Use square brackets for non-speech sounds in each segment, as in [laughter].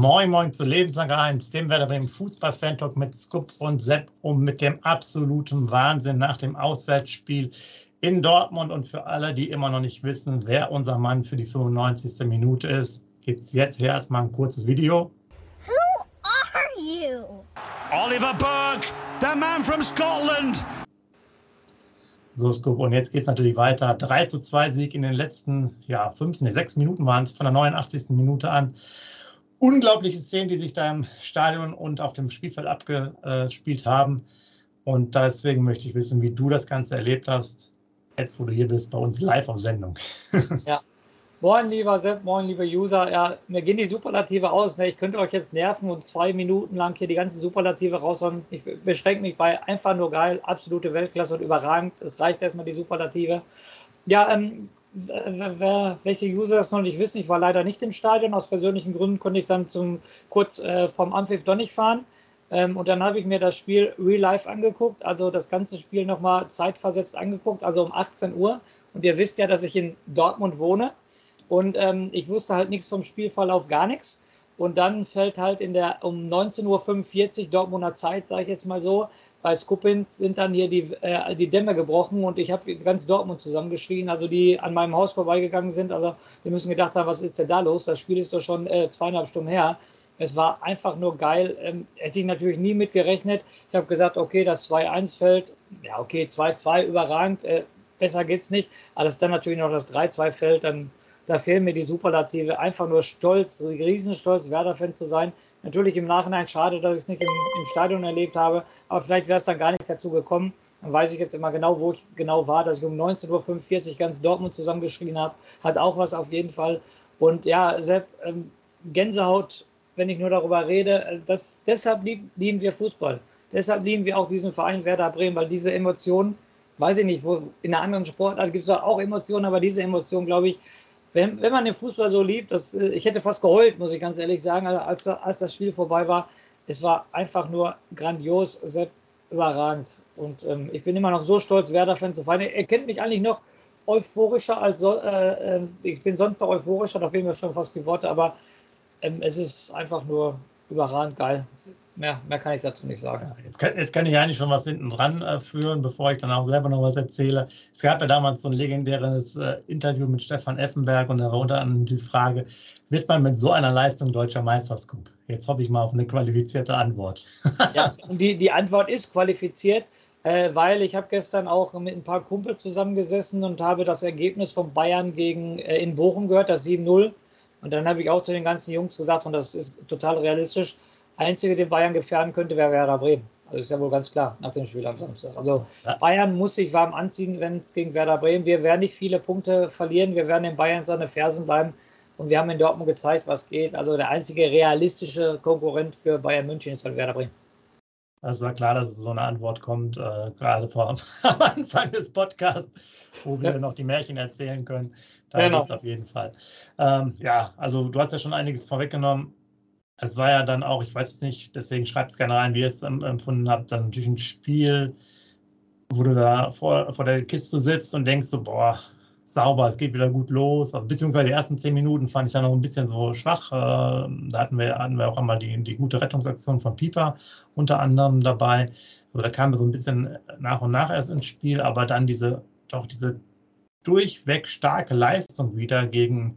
Moin Moin zu Lebenslang 1, dem Werder Bremen Fußball-Fan-Talk mit Scoop und Sepp um mit dem absoluten Wahnsinn nach dem Auswärtsspiel in Dortmund. Und für alle, die immer noch nicht wissen, wer unser Mann für die 95. Minute ist, gibt es jetzt hier erstmal ein kurzes Video. Who are you? Oliver Burke, the man from Scotland. So, Scoop. Und jetzt geht es natürlich weiter. 3 zu 2 Sieg in den letzten, ja, fünf, nee, sechs Minuten waren es von der 89. Minute an unglaubliche Szenen, die sich da im Stadion und auf dem Spielfeld abgespielt haben. Und deswegen möchte ich wissen, wie du das Ganze erlebt hast, jetzt wo du hier bist, bei uns live auf Sendung. [laughs] ja. Moin, lieber Sepp, moin, lieber User. Ja, mir gehen die Superlative aus. Ne? Ich könnte euch jetzt nerven und zwei Minuten lang hier die ganze Superlative raushauen. Ich beschränke mich bei einfach nur geil, absolute Weltklasse und überragend. Es reicht erstmal die Superlative. Ja, ähm, welche User das noch nicht wissen, ich war leider nicht im Stadion. Aus persönlichen Gründen konnte ich dann zum kurz äh, vom Anpfiff doch nicht fahren. Ähm, und dann habe ich mir das Spiel Real Life angeguckt, also das ganze Spiel nochmal zeitversetzt angeguckt, also um 18 Uhr. Und ihr wisst ja, dass ich in Dortmund wohne. Und ähm, ich wusste halt nichts vom Spielverlauf, gar nichts. Und dann fällt halt in der um 19.45 Uhr Dortmunder Zeit, sage ich jetzt mal so, bei Skupins sind dann hier die, äh, die Dämme gebrochen und ich habe ganz Dortmund zusammengeschrien, also die an meinem Haus vorbeigegangen sind. Also die müssen gedacht haben, was ist denn da los? Das Spiel ist doch schon äh, zweieinhalb Stunden her. Es war einfach nur geil. Ähm, hätte ich natürlich nie mit gerechnet. Ich habe gesagt, okay, das 2-1 fällt. Ja, okay, 2-2 überragend. Äh, besser geht's nicht. Aber dass dann natürlich noch das 3-2 fällt, dann da fehlen mir die Superlative. Einfach nur stolz, riesenstolz, Werder-Fan zu sein. Natürlich im Nachhinein schade, dass ich es nicht im, im Stadion erlebt habe, aber vielleicht wäre es dann gar nicht dazu gekommen. Dann weiß ich jetzt immer genau, wo ich genau war, dass ich um 19.45 Uhr ganz Dortmund zusammengeschrien habe. Hat auch was auf jeden Fall. Und ja, Sepp, ähm, Gänsehaut, wenn ich nur darüber rede. Äh, das, deshalb lieben wir Fußball. Deshalb lieben wir auch diesen Verein Werder Bremen, weil diese Emotionen, weiß ich nicht, wo in einer anderen Sportart gibt es auch Emotionen, aber diese Emotionen, glaube ich, wenn, wenn man den Fußball so liebt, das, äh, ich hätte fast geheult, muss ich ganz ehrlich sagen, als, als das Spiel vorbei war. Es war einfach nur grandios, sehr überragend. Und ähm, ich bin immer noch so stolz, Werder-Fan zu sein. Er kennt mich eigentlich noch euphorischer als so, äh, äh, ich bin sonst noch euphorischer, da fehlen mir schon fast die Worte, aber ähm, es ist einfach nur überragend geil. Mehr, mehr kann ich dazu nicht sagen. Jetzt kann, jetzt kann ich eigentlich schon was hinten dran äh, führen, bevor ich dann auch selber noch was erzähle. Es gab ja damals so ein legendäres äh, Interview mit Stefan Effenberg und da war unter anderem die Frage, wird man mit so einer Leistung deutscher Meisterscoop? Jetzt hoffe ich mal auf eine qualifizierte Antwort. [laughs] ja, und die, die Antwort ist qualifiziert, äh, weil ich habe gestern auch mit ein paar Kumpels zusammengesessen und habe das Ergebnis von Bayern gegen äh, in Bochum gehört, das 7-0. Und dann habe ich auch zu den ganzen Jungs gesagt, und das ist total realistisch, Einzige, den Bayern gefährden könnte, wäre Werder Bremen. Also ist ja wohl ganz klar nach dem Spiel am Samstag. Also. Bayern muss sich warm anziehen, wenn es gegen Werder Bremen. Wir werden nicht viele Punkte verlieren. Wir werden in Bayern seine Fersen bleiben. Und wir haben in Dortmund gezeigt, was geht. Also der einzige realistische Konkurrent für Bayern München ist halt Werder Bremen. Es war klar, dass so eine Antwort kommt, äh, gerade vor [laughs] am Anfang des Podcasts, wo wir ja. noch die Märchen erzählen können. Da genau. geht es auf jeden Fall. Ähm, ja, also du hast ja schon einiges vorweggenommen es war ja dann auch, ich weiß es nicht, deswegen schreibt es gerne rein, wie ihr es empfunden habt, dann natürlich ein Spiel, wo du da vor, vor der Kiste sitzt und denkst so, boah, sauber, es geht wieder gut los. Also, beziehungsweise die ersten zehn Minuten fand ich dann noch ein bisschen so schwach. Ähm, da hatten wir, hatten wir auch einmal die, die gute Rettungsaktion von Pieper unter anderem dabei. Also da kam so ein bisschen nach und nach erst ins Spiel, aber dann diese, doch diese durchweg starke Leistung wieder gegen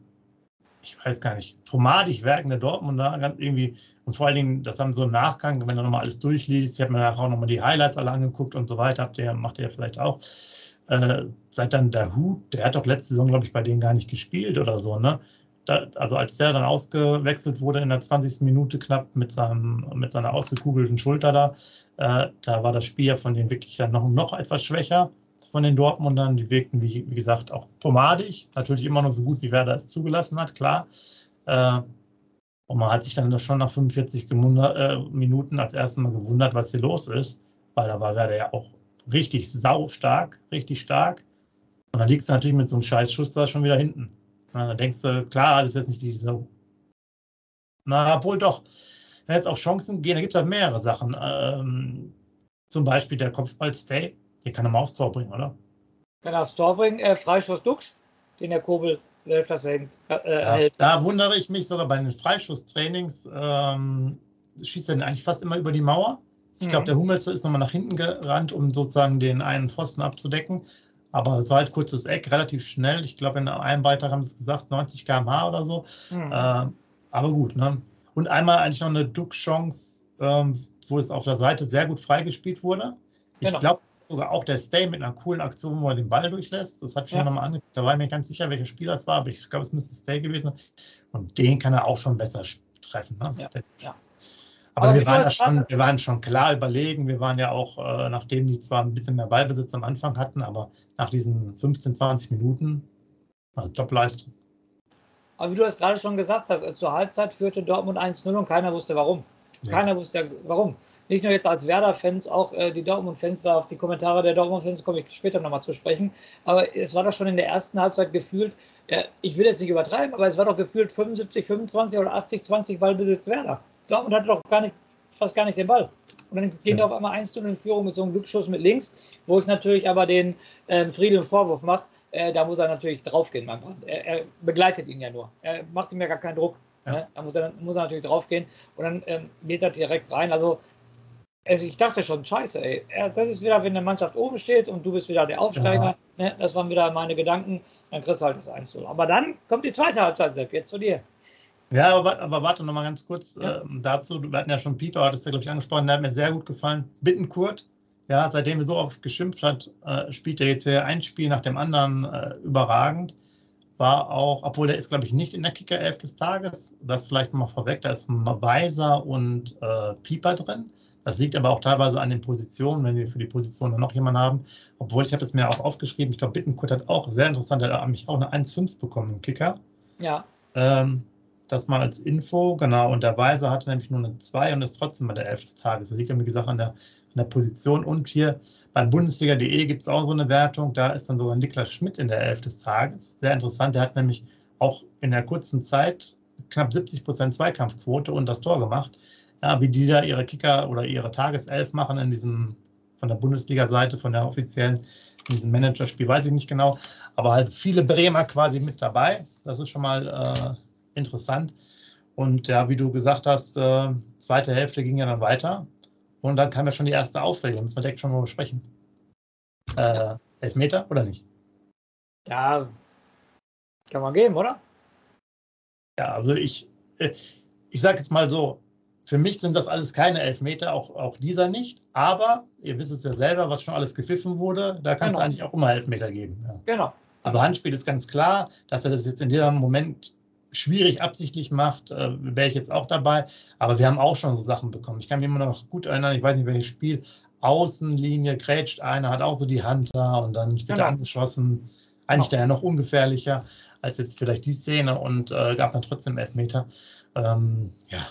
ich weiß gar nicht, pomadig wirkende Dortmunder, ganz irgendwie, und vor allen Dingen, das haben so im Nachgang, wenn man nochmal alles durchliest, ich habe mir nachher auch nochmal die Highlights alle angeguckt und so weiter, habt ihr, macht ihr vielleicht auch. Äh, seit dann der Hut, der hat doch letzte Saison, glaube ich, bei denen gar nicht gespielt oder so, ne? Da, also als der dann ausgewechselt wurde in der 20. Minute knapp mit, seinem, mit seiner ausgekugelten Schulter da, äh, da war das Spiel ja von denen wirklich dann noch, noch etwas schwächer von den Dortmundern. Die wirkten, wie, wie gesagt, auch pomadig. Natürlich immer noch so gut, wie Werder es zugelassen hat, klar. Äh, und man hat sich dann schon nach 45 äh, Minuten als erstes Mal gewundert, was hier los ist, weil da war Werder ja auch richtig sau stark, richtig stark. Und dann liegst du natürlich mit so einem Scheißschuss da schon wieder hinten. Und dann denkst du, klar, das ist jetzt nicht diese. Na, obwohl doch, wenn jetzt auf Chancen gehen, da gibt es halt mehrere Sachen. Ähm, zum Beispiel der Kopfball-Stay. Den kann er mal aufs Tor bringen, oder? Kann er aufs Tor bringen. Äh, Freischuss Duxch, den der Kobel Weltklasse hängt. Äh, ja, da wundere ich mich sogar bei den Freischusstrainings, ähm, schießt er eigentlich fast immer über die Mauer. Ich glaube, mhm. der Hummelzer ist nochmal nach hinten gerannt, um sozusagen den einen Pfosten abzudecken. Aber es war halt kurzes Eck, relativ schnell. Ich glaube, in einem Beitrag haben sie es gesagt, 90 km/h oder so. Mhm. Äh, aber gut, ne? Und einmal eigentlich noch eine Duck-Chance, ähm, wo es auf der Seite sehr gut freigespielt wurde. Ich genau. glaube sogar auch der Stay mit einer coolen Aktion, wo er den Ball durchlässt. Das habe ich ja. mir nochmal angeguckt. Da war ich mir ganz sicher, welcher Spieler es war, aber ich glaube, es müsste Stay gewesen sein. Und den kann er auch schon besser treffen. Ne? Ja. ja. Aber, Aber wir, waren schon, wir waren schon klar überlegen. Wir waren ja auch, äh, nachdem die zwar ein bisschen mehr Ballbesitz am Anfang hatten, aber nach diesen 15, 20 Minuten, also Top-Leistung. Aber wie du es gerade schon gesagt hast, zur Halbzeit führte Dortmund 1-0 und keiner wusste warum. Keiner wusste warum. Nicht nur jetzt als Werder-Fans, auch äh, die Dortmund-Fans, auf die Kommentare der Dortmund-Fans komme ich später nochmal zu sprechen. Aber es war doch schon in der ersten Halbzeit gefühlt, äh, ich will jetzt nicht übertreiben, aber es war doch gefühlt 75, 25 oder 80, 20 Ballbesitz Werder. Dortmund hatte doch gar nicht, fast gar nicht den Ball. Und dann gehen ja. auf einmal 1 in Führung mit so einem Glücksschuss mit links, wo ich natürlich aber den ähm, Friedel einen Vorwurf mache. Äh, da muss er natürlich draufgehen, mein Brand. Er, er, begleitet ihn ja nur. Er macht ihm ja gar keinen Druck. Ja. Ne? Da muss er, muss er natürlich draufgehen und dann ähm, geht er direkt rein. Also, also ich dachte schon, scheiße, ey. Das ist wieder, wenn eine Mannschaft oben steht und du bist wieder der Aufsteiger. Ja. Ne? Das waren wieder meine Gedanken. Dann kriegst du halt das 1 -0. Aber dann kommt die zweite Halbzeit, Sepp, jetzt zu dir. Ja, aber, aber warte noch mal ganz kurz ja. äh, dazu. Wir hatten ja schon Pieper, hat es ja, glaube ich, angesprochen, der hat mir sehr gut gefallen. Bittenkurt, ja, seitdem er so oft geschimpft hat, äh, spielt er jetzt hier ein Spiel nach dem anderen äh, überragend. War auch, obwohl der ist, glaube ich, nicht in der Kicker 11 des Tages, das vielleicht mal vorweg, da ist Weiser und äh, Pieper drin. Das liegt aber auch teilweise an den Positionen, wenn wir für die Position noch jemanden haben. Obwohl, ich habe es mir auch aufgeschrieben, ich glaube, Bittenkurt hat auch sehr interessant, er hat mich auch eine 1,5 bekommen im Kicker. Ja. Ähm, das mal als Info, genau. Und der Weiser hatte nämlich nur eine 2 und ist trotzdem bei der 11 des Tages. Das liegt ja, wie gesagt, an der, an der Position. Und hier bei Bundesliga.de gibt es auch so eine Wertung. Da ist dann sogar Niklas Schmidt in der 11 des Tages. Sehr interessant. Der hat nämlich auch in der kurzen Zeit knapp 70 Prozent Zweikampfquote und das Tor gemacht. Ja, wie die da ihre Kicker oder ihre Tageself machen in diesem von der Bundesliga-Seite, von der offiziellen, in diesem Managerspiel, weiß ich nicht genau. Aber halt viele Bremer quasi mit dabei. Das ist schon mal äh, interessant. Und ja, wie du gesagt hast, äh, zweite Hälfte ging ja dann weiter. Und dann kam ja schon die erste Aufregung. Müssen wir direkt schon mal besprechen. Äh, Elfmeter oder nicht? Ja, kann man geben, oder? Ja, also ich, äh, ich sage jetzt mal so, für mich sind das alles keine Elfmeter, auch, auch dieser nicht. Aber ihr wisst es ja selber, was schon alles gepfiffen wurde, da kann es genau. eigentlich auch immer Elfmeter geben. Ja. Genau. Aber Handspiel ist ganz klar, dass er das jetzt in diesem Moment schwierig absichtlich macht, äh, wäre ich jetzt auch dabei. Aber wir haben auch schon so Sachen bekommen. Ich kann mich immer noch gut erinnern, ich weiß nicht, welches Spiel. Außenlinie grätscht einer, hat auch so die Hand da und dann wird genau. er angeschossen. Eigentlich genau. dann ja noch ungefährlicher als jetzt vielleicht die Szene und äh, gab dann trotzdem Elfmeter. Ähm, ja,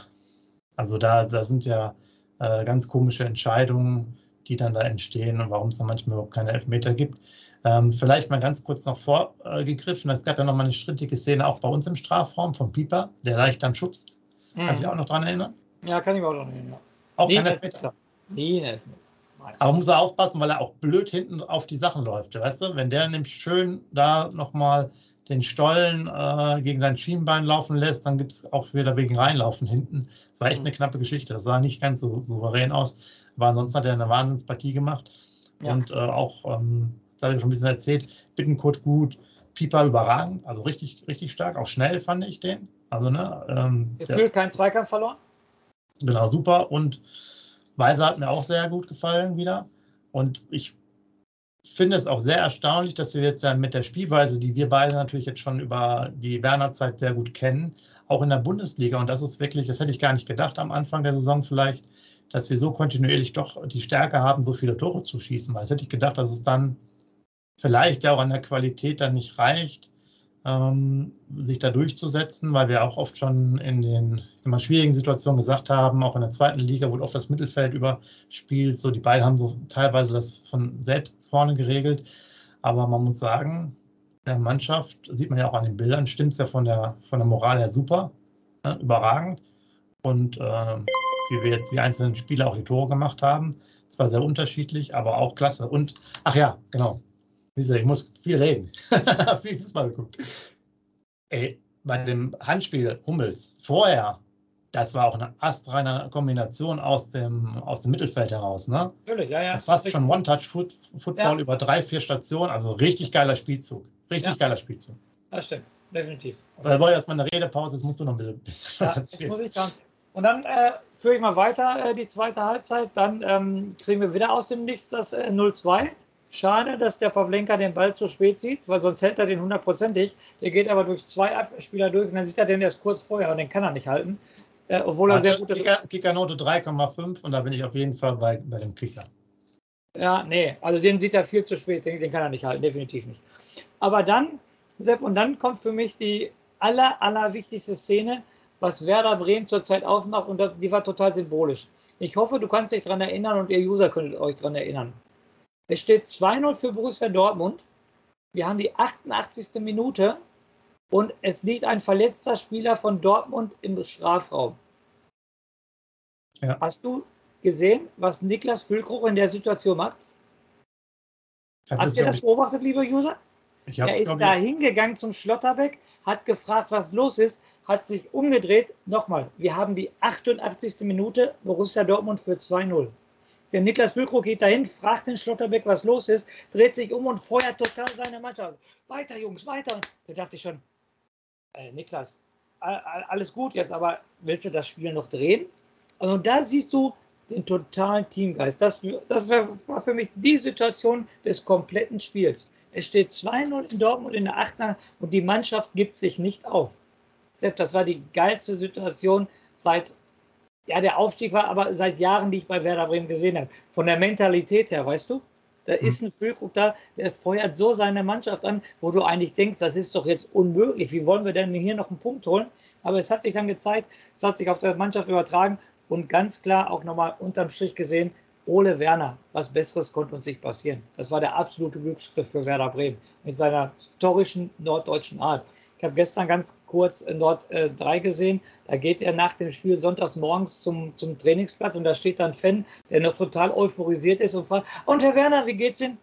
also da, da sind ja äh, ganz komische Entscheidungen, die dann da entstehen und warum es dann manchmal überhaupt keine Elfmeter gibt. Ähm, vielleicht mal ganz kurz noch vorgegriffen. Es gab ja noch mal eine strittige Szene auch bei uns im Strafraum von Pieper, der leicht dann schubst. Mhm. Kannst du dich auch noch daran erinnern? Ja, kann ich mich auch noch erinnern. Auch nee, kein Elfmeter. Nee, Elfmeter. Aber muss er aufpassen, weil er auch blöd hinten auf die Sachen läuft. Weißt du, wenn der nämlich schön da nochmal den Stollen äh, gegen sein Schienbein laufen lässt, dann gibt es auch wieder wegen reinlaufen hinten. Das war echt mhm. eine knappe Geschichte. Das sah nicht ganz so souverän aus. Aber ansonsten hat er eine Wahnsinnspartie gemacht. Ja. Und äh, auch ähm, das habe ich schon ein bisschen erzählt. Bittenkurt gut, Pieper überragend, also richtig, richtig stark, auch schnell fand ich den. Also, ne, ähm, Gefühlt kein Zweikampf verloren. Genau, super. Und Weiser hat mir auch sehr gut gefallen wieder. Und ich finde es auch sehr erstaunlich, dass wir jetzt mit der Spielweise, die wir beide natürlich jetzt schon über die Werner-Zeit sehr gut kennen, auch in der Bundesliga, und das ist wirklich, das hätte ich gar nicht gedacht am Anfang der Saison vielleicht, dass wir so kontinuierlich doch die Stärke haben, so viele Tore zu schießen. Weil es hätte ich gedacht, dass es dann vielleicht ja auch an der Qualität dann nicht reicht, ähm, sich da durchzusetzen, weil wir auch oft schon in den mal, schwierigen Situationen gesagt haben, auch in der zweiten Liga wurde oft das Mittelfeld überspielt. So, die beiden haben so teilweise das von selbst vorne geregelt. Aber man muss sagen, der Mannschaft, sieht man ja auch an den Bildern, stimmt es ja von der, von der Moral her super, ne, überragend. Und äh, wie wir jetzt die einzelnen Spieler auch die Tore gemacht haben, zwar sehr unterschiedlich, aber auch klasse. Und, ach ja, genau, ich muss viel reden. [laughs] viel Fußball geguckt. ey, bei dem Handspiel Hummels vorher, das war auch eine astreine Kombination aus dem, aus dem Mittelfeld heraus. Ne? Natürlich, ja, ja. Fast schon One-Touch-Football ja. über drei, vier Stationen. Also richtig geiler Spielzug. Richtig ja. geiler Spielzug. Das stimmt, definitiv. Weil war jetzt mal eine Redepause, jetzt musst du noch ein bisschen, bisschen [laughs] ja, erzählen. muss ich dann. Und dann äh, führe ich mal weiter äh, die zweite Halbzeit. Dann ähm, kriegen wir wieder aus dem Nichts das äh, 0-2. Schade, dass der Pavlenka den Ball zu spät sieht, weil sonst hält er den hundertprozentig. Der geht aber durch zwei Abwehrspieler durch und dann sieht er den erst kurz vorher und den kann er nicht halten. Äh, obwohl er also sehr gute. Kicker, Kickernote 3,5 und da bin ich auf jeden Fall bei, bei dem Kicker. Ja, nee, also den sieht er viel zu spät, den, den kann er nicht halten, definitiv nicht. Aber dann, Sepp, und dann kommt für mich die aller, aller wichtigste Szene, was Werder Bremen zurzeit aufmacht und das, die war total symbolisch. Ich hoffe, du kannst dich daran erinnern und ihr User könntet euch daran erinnern. Es steht 2-0 für Borussia Dortmund. Wir haben die 88. Minute und es liegt ein verletzter Spieler von Dortmund im Strafraum. Ja. Hast du gesehen, was Niklas Füllkrug in der Situation macht? Habt ihr das beobachtet, liebe User? er ist da hingegangen zum Schlotterbeck, hat gefragt, was los ist, hat sich umgedreht. Nochmal, wir haben die 88. Minute, Borussia Dortmund für 2-0. Der Niklas Füllkrug geht dahin, fragt den Schlotterbeck, was los ist, dreht sich um und feuert total seine Mannschaft. Weiter, Jungs, weiter. Da dachte ich schon, äh, Niklas, alles gut jetzt, aber willst du das Spiel noch drehen? Also da siehst du den totalen Teamgeist. Das, das war für mich die Situation des kompletten Spiels. Es steht 2-0 in Dortmund in der 8. und die Mannschaft gibt sich nicht auf. Selbst das war die geilste Situation seit ja, der Aufstieg war aber seit Jahren, die ich bei Werder Bremen gesehen habe. Von der Mentalität her, weißt du? Da hm. ist ein Füllkrug da, der feuert so seine Mannschaft an, wo du eigentlich denkst, das ist doch jetzt unmöglich. Wie wollen wir denn hier noch einen Punkt holen? Aber es hat sich dann gezeigt, es hat sich auf der Mannschaft übertragen und ganz klar auch nochmal unterm Strich gesehen, Ole Werner, was Besseres konnte uns nicht passieren. Das war der absolute Glücksgriff für Werder Bremen mit seiner historischen norddeutschen Art. Ich habe gestern ganz kurz Nord äh, 3 gesehen. Da geht er nach dem Spiel sonntags morgens zum, zum Trainingsplatz und da steht dann Fan, der noch total euphorisiert ist und fragt: Und Herr Werner, wie geht's Ihnen?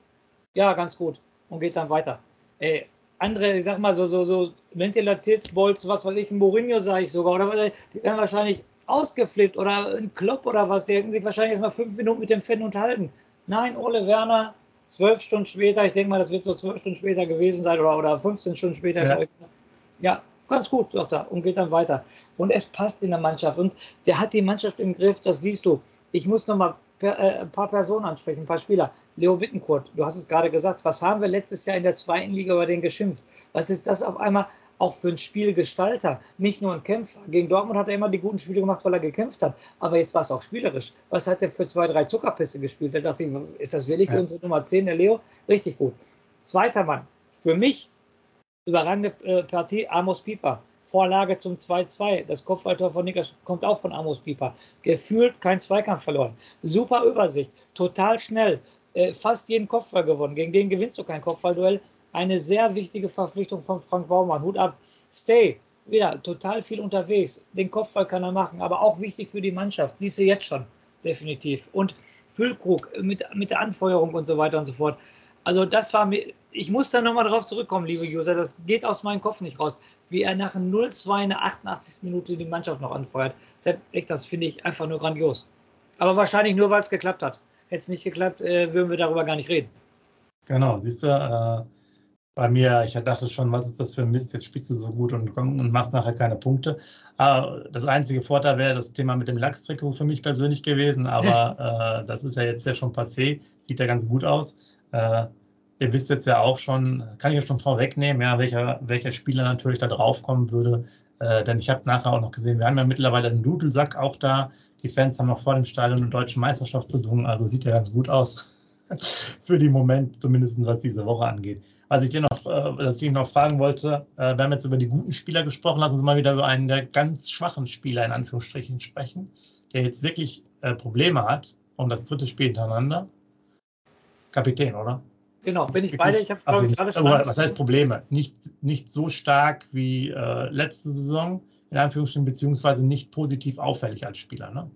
Ja, ganz gut. Und geht dann weiter. Ey, andere, ich sag mal, so, so, so Mentalitätsbolz, was weiß ich, Mourinho sage ich sogar, oder die werden wahrscheinlich ausgeflippt oder ein Klopp oder was, die hätten sich wahrscheinlich erst mal fünf Minuten mit dem Fan unterhalten. Nein, Ole Werner, zwölf Stunden später, ich denke mal, das wird so zwölf Stunden später gewesen sein oder, oder 15 Stunden später. Ja. ja, ganz gut, sagt er, und geht dann weiter. Und es passt in der Mannschaft und der hat die Mannschaft im Griff, das siehst du. Ich muss noch mal per, äh, ein paar Personen ansprechen, ein paar Spieler. Leo Wittenkurt, du hast es gerade gesagt, was haben wir letztes Jahr in der zweiten Liga über den geschimpft? Was ist das auf einmal? Auch für einen Spielgestalter, nicht nur ein Kämpfer. Gegen Dortmund hat er immer die guten Spiele gemacht, weil er gekämpft hat. Aber jetzt war es auch spielerisch. Was hat er für zwei, drei Zuckerpisse gespielt? Da dachte ich, ist das wirklich ja. unsere Nummer 10, der Leo? Richtig gut. Zweiter Mann. Für mich überragende äh, Partie, Amos Pieper. Vorlage zum 2-2. Das Kopfballtor von Niklas kommt auch von Amos Pieper. Gefühlt kein Zweikampf verloren. Super Übersicht. Total schnell. Äh, fast jeden Kopfball gewonnen. Gegen den gewinnst du kein Kopfballduell eine sehr wichtige Verpflichtung von Frank Baumann. Hut ab. Stay. Wieder total viel unterwegs. Den Kopfball kann er machen, aber auch wichtig für die Mannschaft. Siehst du jetzt schon, definitiv. Und Füllkrug mit, mit der Anfeuerung und so weiter und so fort. Also, das war mir. Ich muss da nochmal drauf zurückkommen, liebe User. Das geht aus meinem Kopf nicht raus. Wie er nach 0-2 in der 88. Minute die Mannschaft noch anfeuert. Das finde ich einfach nur grandios. Aber wahrscheinlich nur, weil es geklappt hat. Hätte es nicht geklappt, äh, würden wir darüber gar nicht reden. Genau, siehst du, äh, bei mir, ich dachte schon, was ist das für ein Mist, jetzt spielst du so gut und, und machst nachher keine Punkte. Aber das einzige Vorteil wäre das Thema mit dem Lachstrikot für mich persönlich gewesen, aber [laughs] äh, das ist ja jetzt ja schon passé, sieht ja ganz gut aus. Äh, ihr wisst jetzt ja auch schon, kann ich ja schon vorwegnehmen, ja, welcher, welcher Spieler natürlich da drauf kommen würde. Äh, denn ich habe nachher auch noch gesehen, wir haben ja mittlerweile einen Dudelsack auch da. Die Fans haben noch vor dem Stadion eine deutsche Meisterschaft besungen, also sieht ja ganz gut aus. [laughs] für den Moment, zumindest was diese Woche angeht. Was ich dir noch, äh, was ich noch fragen wollte, äh, wir haben jetzt über die guten Spieler gesprochen, lassen Sie mal wieder über einen der ganz schwachen Spieler in Anführungsstrichen sprechen, der jetzt wirklich äh, Probleme hat und das dritte Spiel hintereinander. Kapitän, oder? Genau, bin ich beide. Ich habe also, gerade schon. Was heißt Probleme? Nicht, nicht so stark wie äh, letzte Saison, in Anführungsstrichen, beziehungsweise nicht positiv auffällig als Spieler. Ne?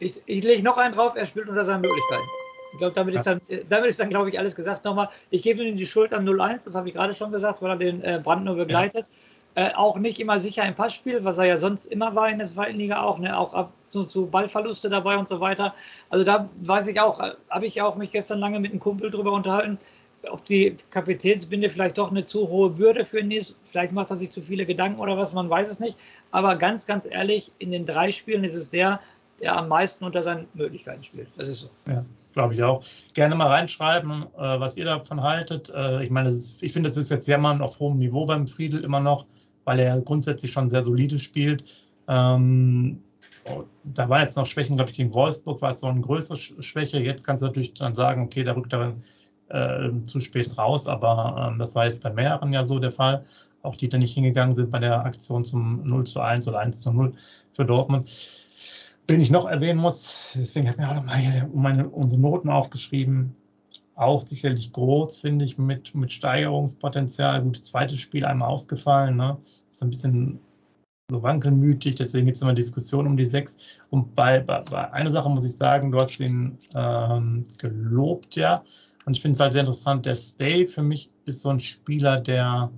Ich, ich lege noch einen drauf, er spielt unter seinen Möglichkeiten. Ich glaube, damit, ja. ist dann, damit ist dann, glaube ich, alles gesagt. Nochmal, ich gebe ihm die Schuld am 0-1, das habe ich gerade schon gesagt, weil er den äh, Brand nur begleitet. Äh, auch nicht immer sicher im Passspiel, was er ja sonst immer war in der zweiten Liga auch, ne? auch ab zu, zu Ballverluste dabei und so weiter. Also da weiß ich auch, äh, habe ich auch mich gestern lange mit einem Kumpel drüber unterhalten, ob die Kapitänsbinde vielleicht doch eine zu hohe Bürde für ihn ist. Vielleicht macht er sich zu viele Gedanken oder was, man weiß es nicht. Aber ganz, ganz ehrlich, in den drei Spielen ist es der, der am meisten unter seinen Möglichkeiten spielt. Das ist so. Ja, glaube ich auch. Gerne mal reinschreiben, äh, was ihr davon haltet. Äh, ich meine, ich finde, es ist jetzt Jammern auf hohem Niveau beim Friedel immer noch weil er grundsätzlich schon sehr solide spielt. Ähm, da war jetzt noch Schwächen, glaube ich, gegen Wolfsburg war es so eine größere Schwäche. Jetzt kannst du natürlich dann sagen, okay, da rückt er äh, zu spät raus, aber ähm, das war jetzt bei mehreren ja so der Fall. Auch die, die nicht hingegangen sind bei der Aktion zum 0 zu 1 oder 1 zu 0 für Dortmund. Wen ich noch erwähnen muss, deswegen habe ich mir auch nochmal meine, unsere Noten aufgeschrieben auch sicherlich groß, finde ich, mit, mit Steigerungspotenzial. Gut, zweites Spiel einmal ausgefallen, ne? Ist ein bisschen so wankelmütig, deswegen gibt es immer Diskussionen um die sechs. Und bei, bei, bei einer Sache muss ich sagen, du hast ihn ähm, gelobt, ja. Und ich finde es halt sehr interessant, der Stay für mich ist so ein Spieler, der,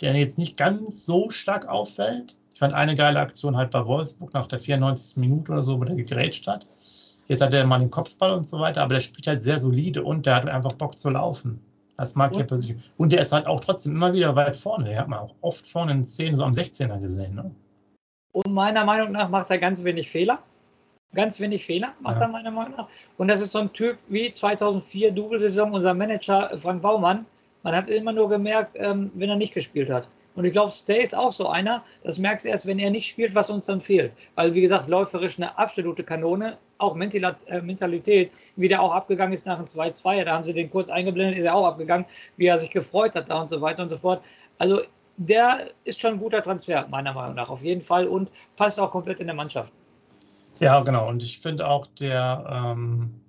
der jetzt nicht ganz so stark auffällt. Ich fand eine geile Aktion halt bei Wolfsburg nach der 94. Minute oder so, wo der gegrätscht hat. Jetzt hat er mal den Kopfball und so weiter, aber der spielt halt sehr solide und der hat einfach Bock zu laufen. Das mag ich ja persönlich. Und der ist halt auch trotzdem immer wieder weit vorne. Der hat man auch oft vorne in Szenen so am 16er gesehen. Ne? Und meiner Meinung nach macht er ganz wenig Fehler. Ganz wenig Fehler macht ja. er meiner Meinung nach. Und das ist so ein Typ wie 2004 Double-Saison, unser Manager Frank Baumann. Man hat immer nur gemerkt, ähm, wenn er nicht gespielt hat. Und ich glaube, Stay ist auch so einer, das merkst du erst, wenn er nicht spielt, was uns dann fehlt. Weil, wie gesagt, läuferisch eine absolute Kanone, auch äh, Mentalität, wie der auch abgegangen ist nach dem 2-2, da haben sie den kurz eingeblendet, ist er auch abgegangen, wie er sich gefreut hat da und so weiter und so fort. Also der ist schon ein guter Transfer, meiner Meinung nach, auf jeden Fall und passt auch komplett in der Mannschaft. Ja, genau. Und ich finde auch, der, ähm, der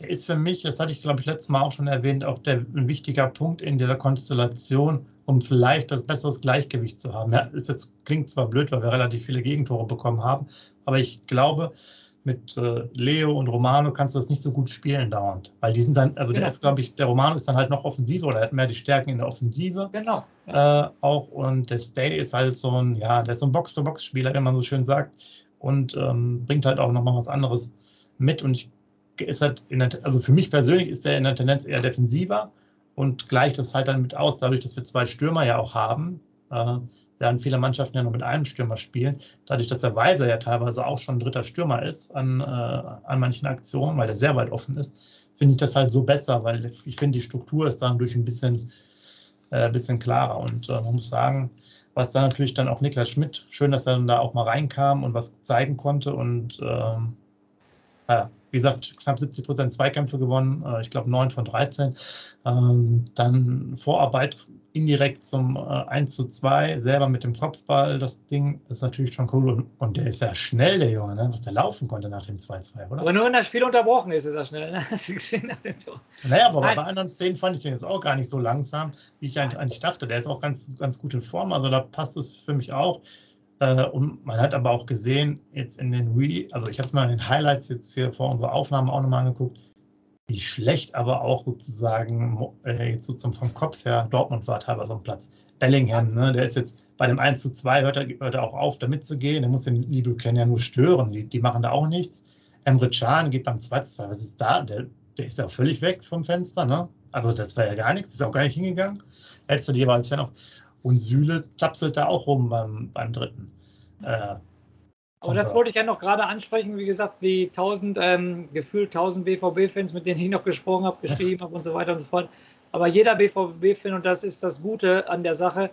ist für mich, das hatte ich, glaube ich, letztes Mal auch schon erwähnt, auch der, ein wichtiger Punkt in dieser Konstellation, um vielleicht das besseres Gleichgewicht zu haben. Ja, ist jetzt, klingt zwar blöd, weil wir relativ viele Gegentore bekommen haben, aber ich glaube, mit äh, Leo und Romano kannst du das nicht so gut spielen dauernd. Weil die sind dann, also genau. der ist, glaube ich, der Romano ist dann halt noch offensiver oder hat mehr die Stärken in der Offensive. Genau. Ja. Äh, auch und der Stay ist halt so ein, ja, der ist so ein Box-to-Box-Spieler, wie man so schön sagt. Und ähm, bringt halt auch nochmal was anderes mit. Und ich ist halt, der, also für mich persönlich ist der in der Tendenz eher defensiver und gleicht das halt dann mit aus, dadurch, dass wir zwei Stürmer ja auch haben. Äh, während viele Mannschaften ja nur mit einem Stürmer spielen. Dadurch, dass der Weiser ja teilweise auch schon dritter Stürmer ist an, äh, an manchen Aktionen, weil der sehr weit offen ist, finde ich das halt so besser, weil ich finde, die Struktur ist dadurch ein bisschen, äh, bisschen klarer. Und äh, man muss sagen, was da natürlich dann auch Niklas Schmidt, schön, dass er dann da auch mal reinkam und was zeigen konnte. Und ähm, ja, wie gesagt, knapp 70 Prozent Zweikämpfe gewonnen, äh, ich glaube 9 von 13. Ähm, dann Vorarbeit indirekt zum äh, 1 zu 2, selber mit dem Kopfball, das Ding ist natürlich schon cool. Und, und der ist ja schnell, der Junge, ne? was der laufen konnte nach dem 2-2, oder? Aber nur wenn das Spiel unterbrochen ist, ist er schnell. Ne? [laughs] nach dem Tor. Naja, aber Nein. bei anderen Szenen fand ich den jetzt auch gar nicht so langsam, wie ich eigentlich dachte. Der ist auch ganz, ganz gut in Form, also da passt es für mich auch. Äh, und man hat aber auch gesehen, jetzt in den Re also ich habe es mal in den Highlights jetzt hier vor unserer Aufnahme auch nochmal angeguckt, wie schlecht aber auch sozusagen äh, jetzt so zum, vom Kopf her Dortmund war teilweise am Platz. Bellingham, ne, der ist jetzt bei dem 1 zu 2, hört er, hört er auch auf, da mitzugehen. Der muss den Liebüken ja nur stören. Die, die machen da auch nichts. Emre Can geht beim 2 zu 2. Was ist da? Der, der ist ja völlig weg vom Fenster. Ne? Also das war ja gar nichts, ist auch gar nicht hingegangen. Hättest du die aber als Fan auch und Süle tapselt da auch rum beim, beim dritten. Äh, aber das wollte ich ja noch gerade ansprechen. Wie gesagt, die 1000, ähm, gefühlt 1000 BVB-Fans, mit denen ich noch gesprochen habe, geschrieben habe und so weiter und so fort. Aber jeder BVB-Fan, und das ist das Gute an der Sache,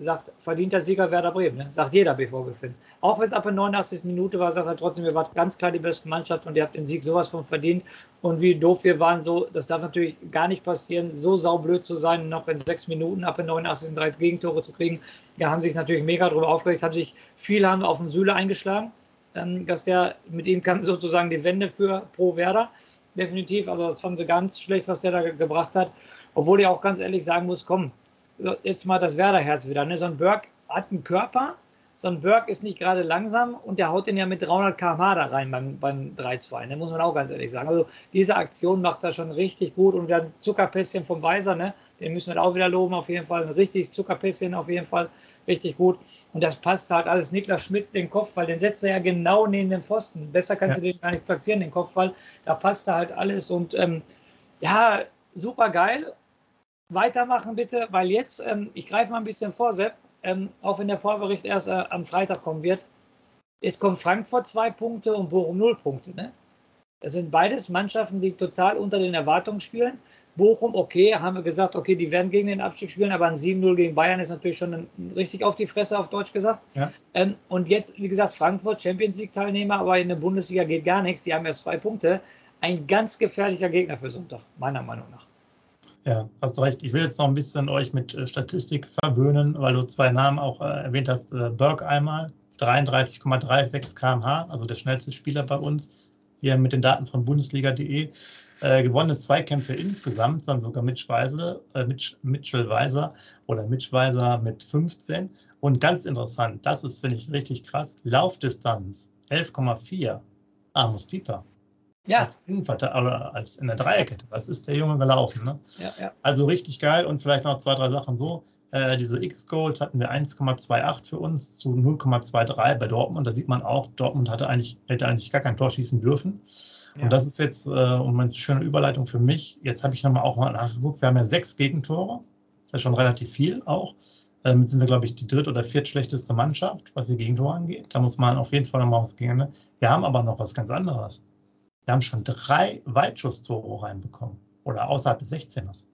sagt, verdienter Sieger Werder Bremen. Ne? Sagt jeder BVB-Fan. Auch wenn es ab der 89. Minute war, sagt er trotzdem, wir waren ganz klar die beste Mannschaft und ihr habt den Sieg sowas von verdient. Und wie doof wir waren, so, das darf natürlich gar nicht passieren, so saublöd zu sein, noch in sechs Minuten ab der 89. drei Gegentore zu kriegen. Ja, haben sich natürlich mega darüber aufgeregt, haben sich viel haben auf den Süle eingeschlagen, ähm, dass der mit ihm kam [laughs] sozusagen die Wende für Pro Werder. Definitiv, also das fanden sie ganz schlecht, was der da gebracht hat. Obwohl ich auch ganz ehrlich sagen muss, komm, jetzt mal das Werderherz wieder. Ne? So ein Berg hat einen Körper, sondern Burke ist nicht gerade langsam und der haut den ja mit 300 km/h da rein beim, beim 3-2, ne? muss man auch ganz ehrlich sagen. Also diese Aktion macht er schon richtig gut und dann Zuckerpässchen vom Weiser, ne? den müssen wir auch wieder loben auf jeden Fall, ein richtig Zuckerpässchen auf jeden Fall, richtig gut und das passt halt alles. Niklas Schmidt, den Kopfball, den setzt er ja genau neben den Pfosten, besser kannst ja. du den gar nicht platzieren, den Kopfball, da passt da halt alles und ähm, ja, super geil. Weitermachen bitte, weil jetzt, ähm, ich greife mal ein bisschen vor, Sepp, ähm, auch wenn der Vorbericht erst äh, am Freitag kommen wird. Es kommt Frankfurt zwei Punkte und Bochum null Punkte. Ne? Das sind beides Mannschaften, die total unter den Erwartungen spielen. Bochum, okay, haben wir gesagt, okay, die werden gegen den Abstieg spielen, aber ein 7-0 gegen Bayern ist natürlich schon ein, richtig auf die Fresse, auf Deutsch gesagt. Ja. Ähm, und jetzt, wie gesagt, Frankfurt, Champions League-Teilnehmer, aber in der Bundesliga geht gar nichts. Die haben erst zwei Punkte. Ein ganz gefährlicher Gegner für Sonntag, meiner Meinung nach. Ja, hast recht. Ich will jetzt noch ein bisschen euch mit äh, Statistik verwöhnen, weil du zwei Namen auch äh, erwähnt hast. Äh, Burke einmal, 33,36 km/h, also der schnellste Spieler bei uns, hier mit den Daten von Bundesliga.de. Äh, gewonnene Zweikämpfe insgesamt, dann sogar Mitch Weisel, äh, Mitch, Mitchell Weiser oder Mitch Weiser mit 15. Und ganz interessant, das ist, finde ich, richtig krass, Laufdistanz 11,4. Amos Pieper ja. als Innenverteidiger, als in der Dreierkette. Was ist der Junge gelaufen? Ne? Ja, ja. Also richtig geil und vielleicht noch zwei, drei Sachen so. Äh, diese X-Goals hatten wir 1,28 für uns zu 0,23 bei Dortmund. Da sieht man auch, Dortmund hatte eigentlich, hätte eigentlich gar kein Tor schießen dürfen. Ja. Und das ist jetzt äh, eine schöne Überleitung für mich. Jetzt habe ich nochmal auch mal nachgeguckt. Wir haben ja sechs Gegentore. Das ist ja schon relativ viel auch. Damit ähm, sind wir, glaube ich, die dritt- oder viertschlechteste Mannschaft, was die Gegentore angeht. Da muss man auf jeden Fall nochmal was gehen. Wir haben aber noch was ganz anderes. Wir haben schon drei Weitschusstore reinbekommen oder außerhalb des 16ers.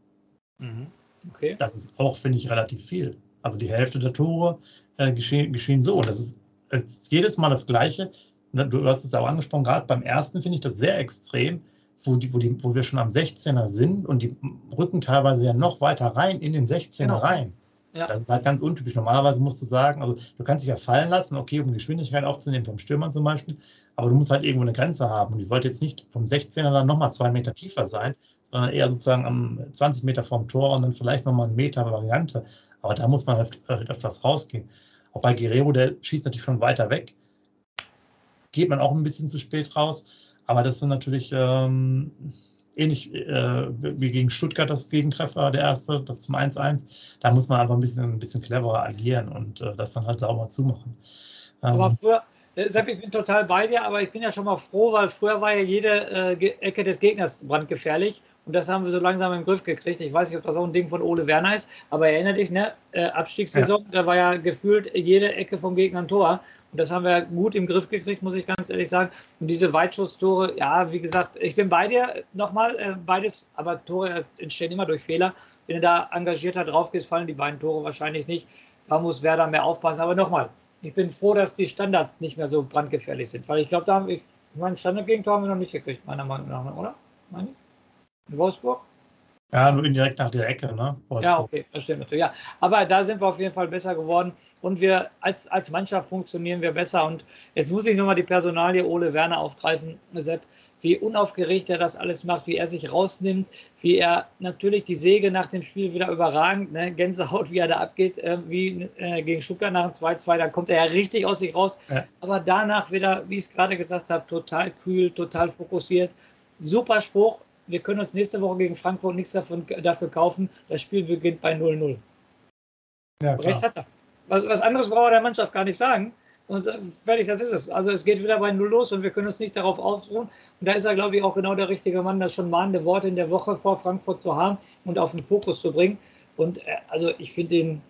Mhm. Okay. Das ist auch, finde ich, relativ viel. Also die Hälfte der Tore äh, geschehen, geschehen so. Das ist, ist, jedes Mal das Gleiche. Du hast es auch angesprochen, gerade beim ersten finde ich das sehr extrem, wo, die, wo, die, wo wir schon am 16er sind und die rücken teilweise ja noch weiter rein in den 16er genau. rein. Ja. Das ist halt ganz untypisch. Normalerweise musst du sagen, also du kannst dich ja fallen lassen, okay, um Geschwindigkeit aufzunehmen, vom Stürmer zum Beispiel, aber du musst halt irgendwo eine Grenze haben. Und die sollte jetzt nicht vom 16er dann nochmal zwei Meter tiefer sein, sondern eher sozusagen am 20 Meter vom Tor und dann vielleicht nochmal eine Meter Variante. Aber da muss man halt, halt öfters rausgehen. Auch bei Guerrero, der schießt natürlich schon weiter weg. Geht man auch ein bisschen zu spät raus. Aber das sind natürlich ähm, ähnlich äh, wie gegen Stuttgart das Gegentreffer, der erste, das zum 1-1. Da muss man einfach ein bisschen, ein bisschen cleverer agieren und äh, das dann halt sauber zumachen. Ähm, aber früher, Sepp, ich bin total bei dir, aber ich bin ja schon mal froh, weil früher war ja jede äh, Ecke des Gegners brandgefährlich und das haben wir so langsam im Griff gekriegt. Ich weiß nicht, ob das auch ein Ding von Ole Werner ist, aber erinnere dich, ne? Äh, Abstiegssaison, ja. da war ja gefühlt jede Ecke vom Gegner ein Tor. Und das haben wir gut im Griff gekriegt, muss ich ganz ehrlich sagen. Und diese Weitschusstore, ja, wie gesagt, ich bin bei dir nochmal, äh, beides, aber Tore entstehen immer durch Fehler. Wenn du da engagierter drauf gehst, fallen die beiden Tore wahrscheinlich nicht. Da muss Werder mehr aufpassen. Aber nochmal, ich bin froh, dass die Standards nicht mehr so brandgefährlich sind, weil ich glaube, da haben wir, ich meine, Standardgegentor haben wir noch nicht gekriegt, meiner Meinung nach, oder? Meine In Wolfsburg? Ja, nur indirekt nach der Ecke, ne? Wolfsburg. Ja, okay, das stimmt natürlich. Ja, aber da sind wir auf jeden Fall besser geworden und wir als, als Mannschaft funktionieren wir besser. Und jetzt muss ich nochmal die Personalie Ole Werner aufgreifen, Sepp wie unaufgeregt er das alles macht, wie er sich rausnimmt, wie er natürlich die Säge nach dem Spiel wieder überragend, ne? Gänsehaut, wie er da abgeht, äh, wie äh, gegen Stuttgart nach dem 2-2, da kommt er ja richtig aus sich raus. Ja. Aber danach wieder, wie ich es gerade gesagt habe, total kühl, total fokussiert. Super Spruch. Wir können uns nächste Woche gegen Frankfurt nichts davon, dafür kaufen. Das Spiel beginnt bei 0-0. Ja, Recht hat er. Was, was anderes braucht er der Mannschaft gar nicht sagen. Und fertig, das ist es. Also es geht wieder bei Null los und wir können uns nicht darauf ausruhen. Und da ist er, glaube ich, auch genau der richtige Mann, das schon mahnende Worte in der Woche vor Frankfurt zu haben und auf den Fokus zu bringen. Und äh, also ich finde ihn,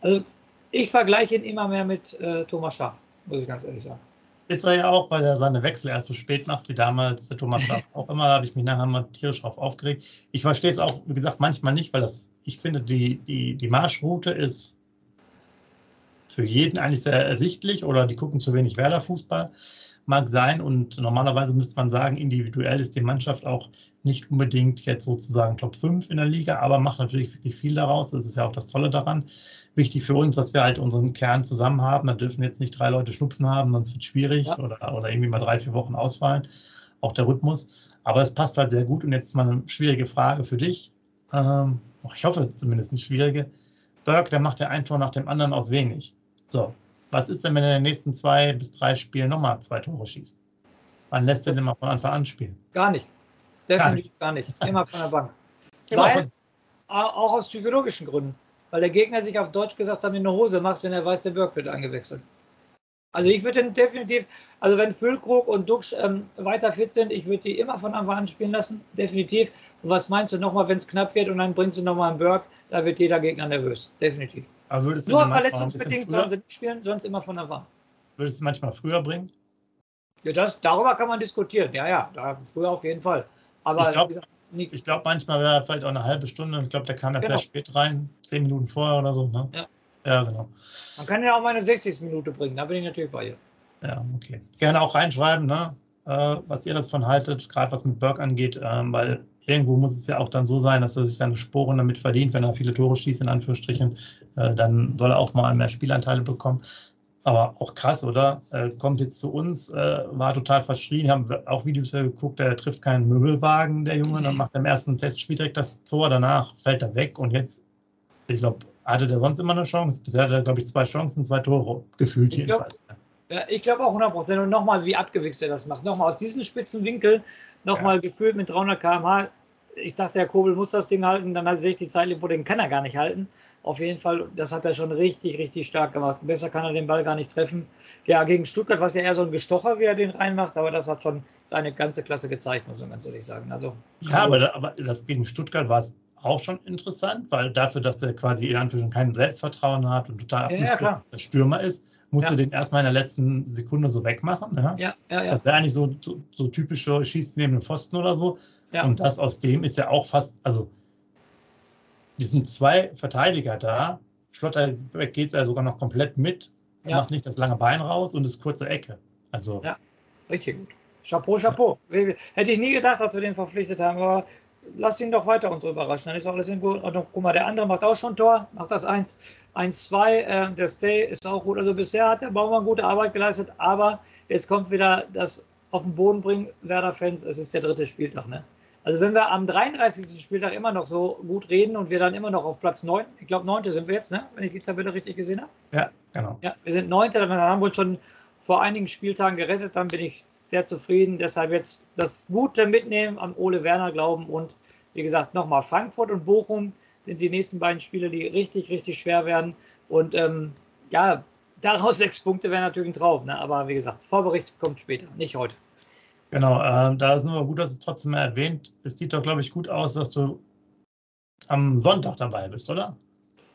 also ich vergleiche ihn immer mehr mit äh, Thomas Schaaf, muss ich ganz ehrlich sagen. Ist er ja auch, weil er seine Wechsel erst so spät macht wie damals der Thomas Schaaf. [laughs] auch immer habe ich mich nachher mal tierisch drauf aufgeregt. Ich verstehe es auch, wie gesagt, manchmal nicht, weil das, ich finde, die, die, die Marschroute ist für jeden eigentlich sehr ersichtlich oder die gucken zu wenig Werder-Fußball, mag sein. Und normalerweise müsste man sagen, individuell ist die Mannschaft auch nicht unbedingt jetzt sozusagen Top 5 in der Liga, aber macht natürlich wirklich viel daraus. Das ist ja auch das Tolle daran. Wichtig für uns, dass wir halt unseren Kern zusammen haben. Da dürfen jetzt nicht drei Leute Schnupfen haben, sonst wird es schwierig ja. oder, oder irgendwie mal drei, vier Wochen ausfallen. Auch der Rhythmus. Aber es passt halt sehr gut. Und jetzt mal eine schwierige Frage für dich. Ähm, ich hoffe zumindest eine schwierige. Berg, der macht ja ein Tor nach dem anderen aus wenig. So, was ist denn, wenn er in den nächsten zwei bis drei Spielen nochmal zwei Tore schießt? Wann lässt er den mal von Anfang an spielen? Gar nicht. Definitiv gar nicht. Immer von der Bank. [laughs] Weil, auch aus psychologischen Gründen. Weil der Gegner sich auf Deutsch gesagt hat, in eine Hose macht, wenn er weiß, der Burg wird eingewechselt. Also ich würde den definitiv, also wenn Füllkrug und Duxch ähm, weiter fit sind, ich würde die immer von Anfang an spielen lassen, definitiv. Und was meinst du nochmal, wenn es knapp wird und dann bringst du nochmal einen Burg, da wird jeder Gegner nervös, definitiv. Aber würdest du Nur verletzungsbedingt sollen sie nicht spielen, sonst immer von Anfang würdest du manchmal früher bringen? Ja, das, darüber kann man diskutieren, ja, ja, da, früher auf jeden Fall. Aber Ich glaub- glaube, manchmal wäre er vielleicht auch eine halbe Stunde. Ich glaube, der kam erst Genau. sehr spät rein, zehn Minuten vorher oder so. Ne? Ja. Ja, genau. man kann ja auch mal eine 60. Minute bringen, da bin ich natürlich bei ihr. Ja, okay. Gerne auch reinschreiben, ne? äh, was ihr davon haltet, gerade was mit Burke angeht, ähm, weil irgendwo muss es ja auch dann so sein, dass er sich seine Sporen damit verdient, wenn er viele Tore schießt, in Anführungsstrichen, äh, dann soll er auch mal mehr Spielanteile bekommen. Aber auch krass, oder? Äh, kommt jetzt zu uns, äh, war total verschrien, haben wir auch Videos geguckt, der trifft keinen Möbelwagen, der Junge, dann macht er im ersten Testspiel direkt das Tor, danach fällt er weg und jetzt, ich glaube, hatte der sonst immer eine Chance? Bisher hat er, glaube ich, zwei Chancen, zwei Tore, gefühlt Ich glaub- jedenfalls. Ja, ich glaube auch 100 Prozent. Und nochmal, wie abgewichst er das macht. Nochmal aus diesem spitzen Winkel, nochmal gefühlt mit 300 km/h. Ich dachte, der Kobel muss das Ding halten. Dann sehe ich die Zeitlimpo, den kann er gar nicht halten. Auf jeden Fall, das hat er schon richtig, richtig stark gemacht. Besser kann er den Ball gar nicht treffen. Ja, gegen Stuttgart war es ja eher so ein Gestocher, wie er den reinmacht. Aber das hat schon seine ganze Klasse gezeigt, muss man ganz ehrlich sagen. Also, Ja, aber, aber das gegen Stuttgart war es auch schon interessant, weil dafür, dass der quasi in Anführungszeichen kein Selbstvertrauen hat und total Ja, ja, abgestürzt der Stürmer ist, musste Ja. den erstmal in der letzten Sekunde so wegmachen. Ja? ja, ja, ja. Das wäre eigentlich so, so, so typische Schießt neben dem Pfosten oder so. Ja. Und das aus dem ist ja auch fast, also die sind zwei Verteidiger da. Schlotterbeck geht es ja sogar noch komplett mit, Ja. macht nicht das lange Bein raus und ist kurze Ecke. Also Ja. Richtig gut. Chapeau, Chapeau. Hätte ich nie gedacht, als wir den verpflichtet haben, aber lass ihn doch weiter uns überraschen. Dann ist alles in gut. Ordnung. Guck mal, der andere macht auch schon Tor, macht das 1, 1 2. Äh, der Stay ist auch gut. Also bisher hat der Baumann gute Arbeit geleistet, aber jetzt kommt wieder das auf den Boden bringen, Werder-Fans, es ist der dritte Spieltag. Ne? Also wenn wir am 33. Spieltag immer noch so gut reden und wir dann immer noch auf Platz 9, ich glaube 9. sind wir jetzt, ne? wenn ich die Tabelle richtig gesehen habe. ja, genau. Ja, wir sind Neunter, dann haben wir uns schon vor einigen Spieltagen gerettet, dann bin ich sehr zufrieden. Deshalb jetzt das Gute mitnehmen, am Ole Werner glauben und wie gesagt, nochmal Frankfurt und Bochum sind die nächsten beiden Spiele, die richtig, richtig schwer werden. Und ähm, ja, daraus [laughs] sechs Punkte wäre natürlich ein Traum. Ne? Aber wie gesagt, Vorbericht kommt später, nicht heute. Genau, äh, da ist nur gut, dass es trotzdem erwähnt. Es sieht doch, glaube ich, gut aus, dass du am Sonntag dabei bist, oder?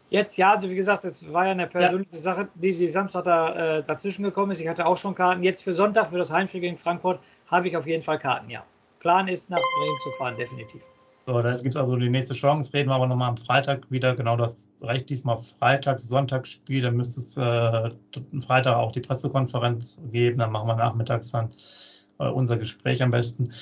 Jetzt, ja, also wie gesagt, es war ja eine persönliche Sache, die, die Samstag da, äh, dazwischen gekommen ist. Ich hatte auch schon Karten. Jetzt für Sonntag, für das Heimspiel gegen Frankfurt, habe ich auf jeden Fall Karten, ja. Plan ist, nach Bremen zu fahren, definitiv. So, da gibt es also die nächste Chance. Reden wir aber nochmal am Freitag wieder. Genau das recht diesmal Freitags, Sonntagsspiel. Dann müsste es äh, am Freitag auch die Pressekonferenz geben. Dann machen wir nachmittags dann äh, unser Gespräch am besten.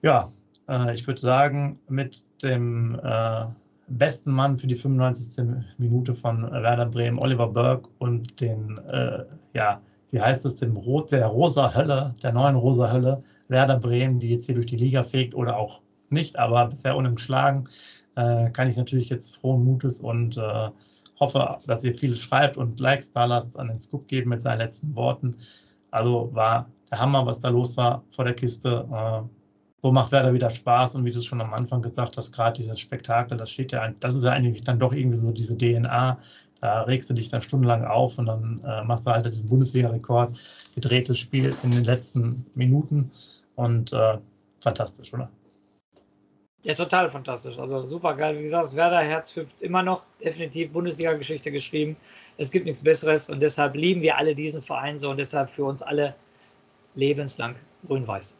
Ja, äh, ich würde sagen, mit dem äh, besten Mann für die 95. Minute von Werder Bremen, Oliver Burke und den, äh, ja, wie heißt es, dem Rot, der rosa Hölle, der neuen rosa Hölle, Werder Bremen, die jetzt hier durch die Liga fegt oder auch nicht, aber bisher unumschlagen, äh, kann ich natürlich jetzt frohen Mutes und äh, hoffe, dass ihr viel schreibt und Likes da lasst, an den Scoop geben mit seinen letzten Worten. Also war der Hammer, was da los war vor der Kiste. Äh, so macht Werder wieder Spaß und wie du es schon am Anfang gesagt hast, gerade dieses Spektakel, das steht ja, das ist ja eigentlich dann doch irgendwie so diese DNA. Da regst du dich dann stundenlang auf und dann äh, machst du halt diesen Bundesliga-Rekord, gedrehtes Spiel in den letzten Minuten und äh, fantastisch, oder? Ja, total fantastisch. Also super geil. Wie gesagt, Werder Herz hüpft immer noch definitiv Bundesliga-Geschichte geschrieben. Es gibt nichts Besseres und deshalb lieben wir alle diesen Verein so und deshalb für uns alle lebenslang grün-weiß.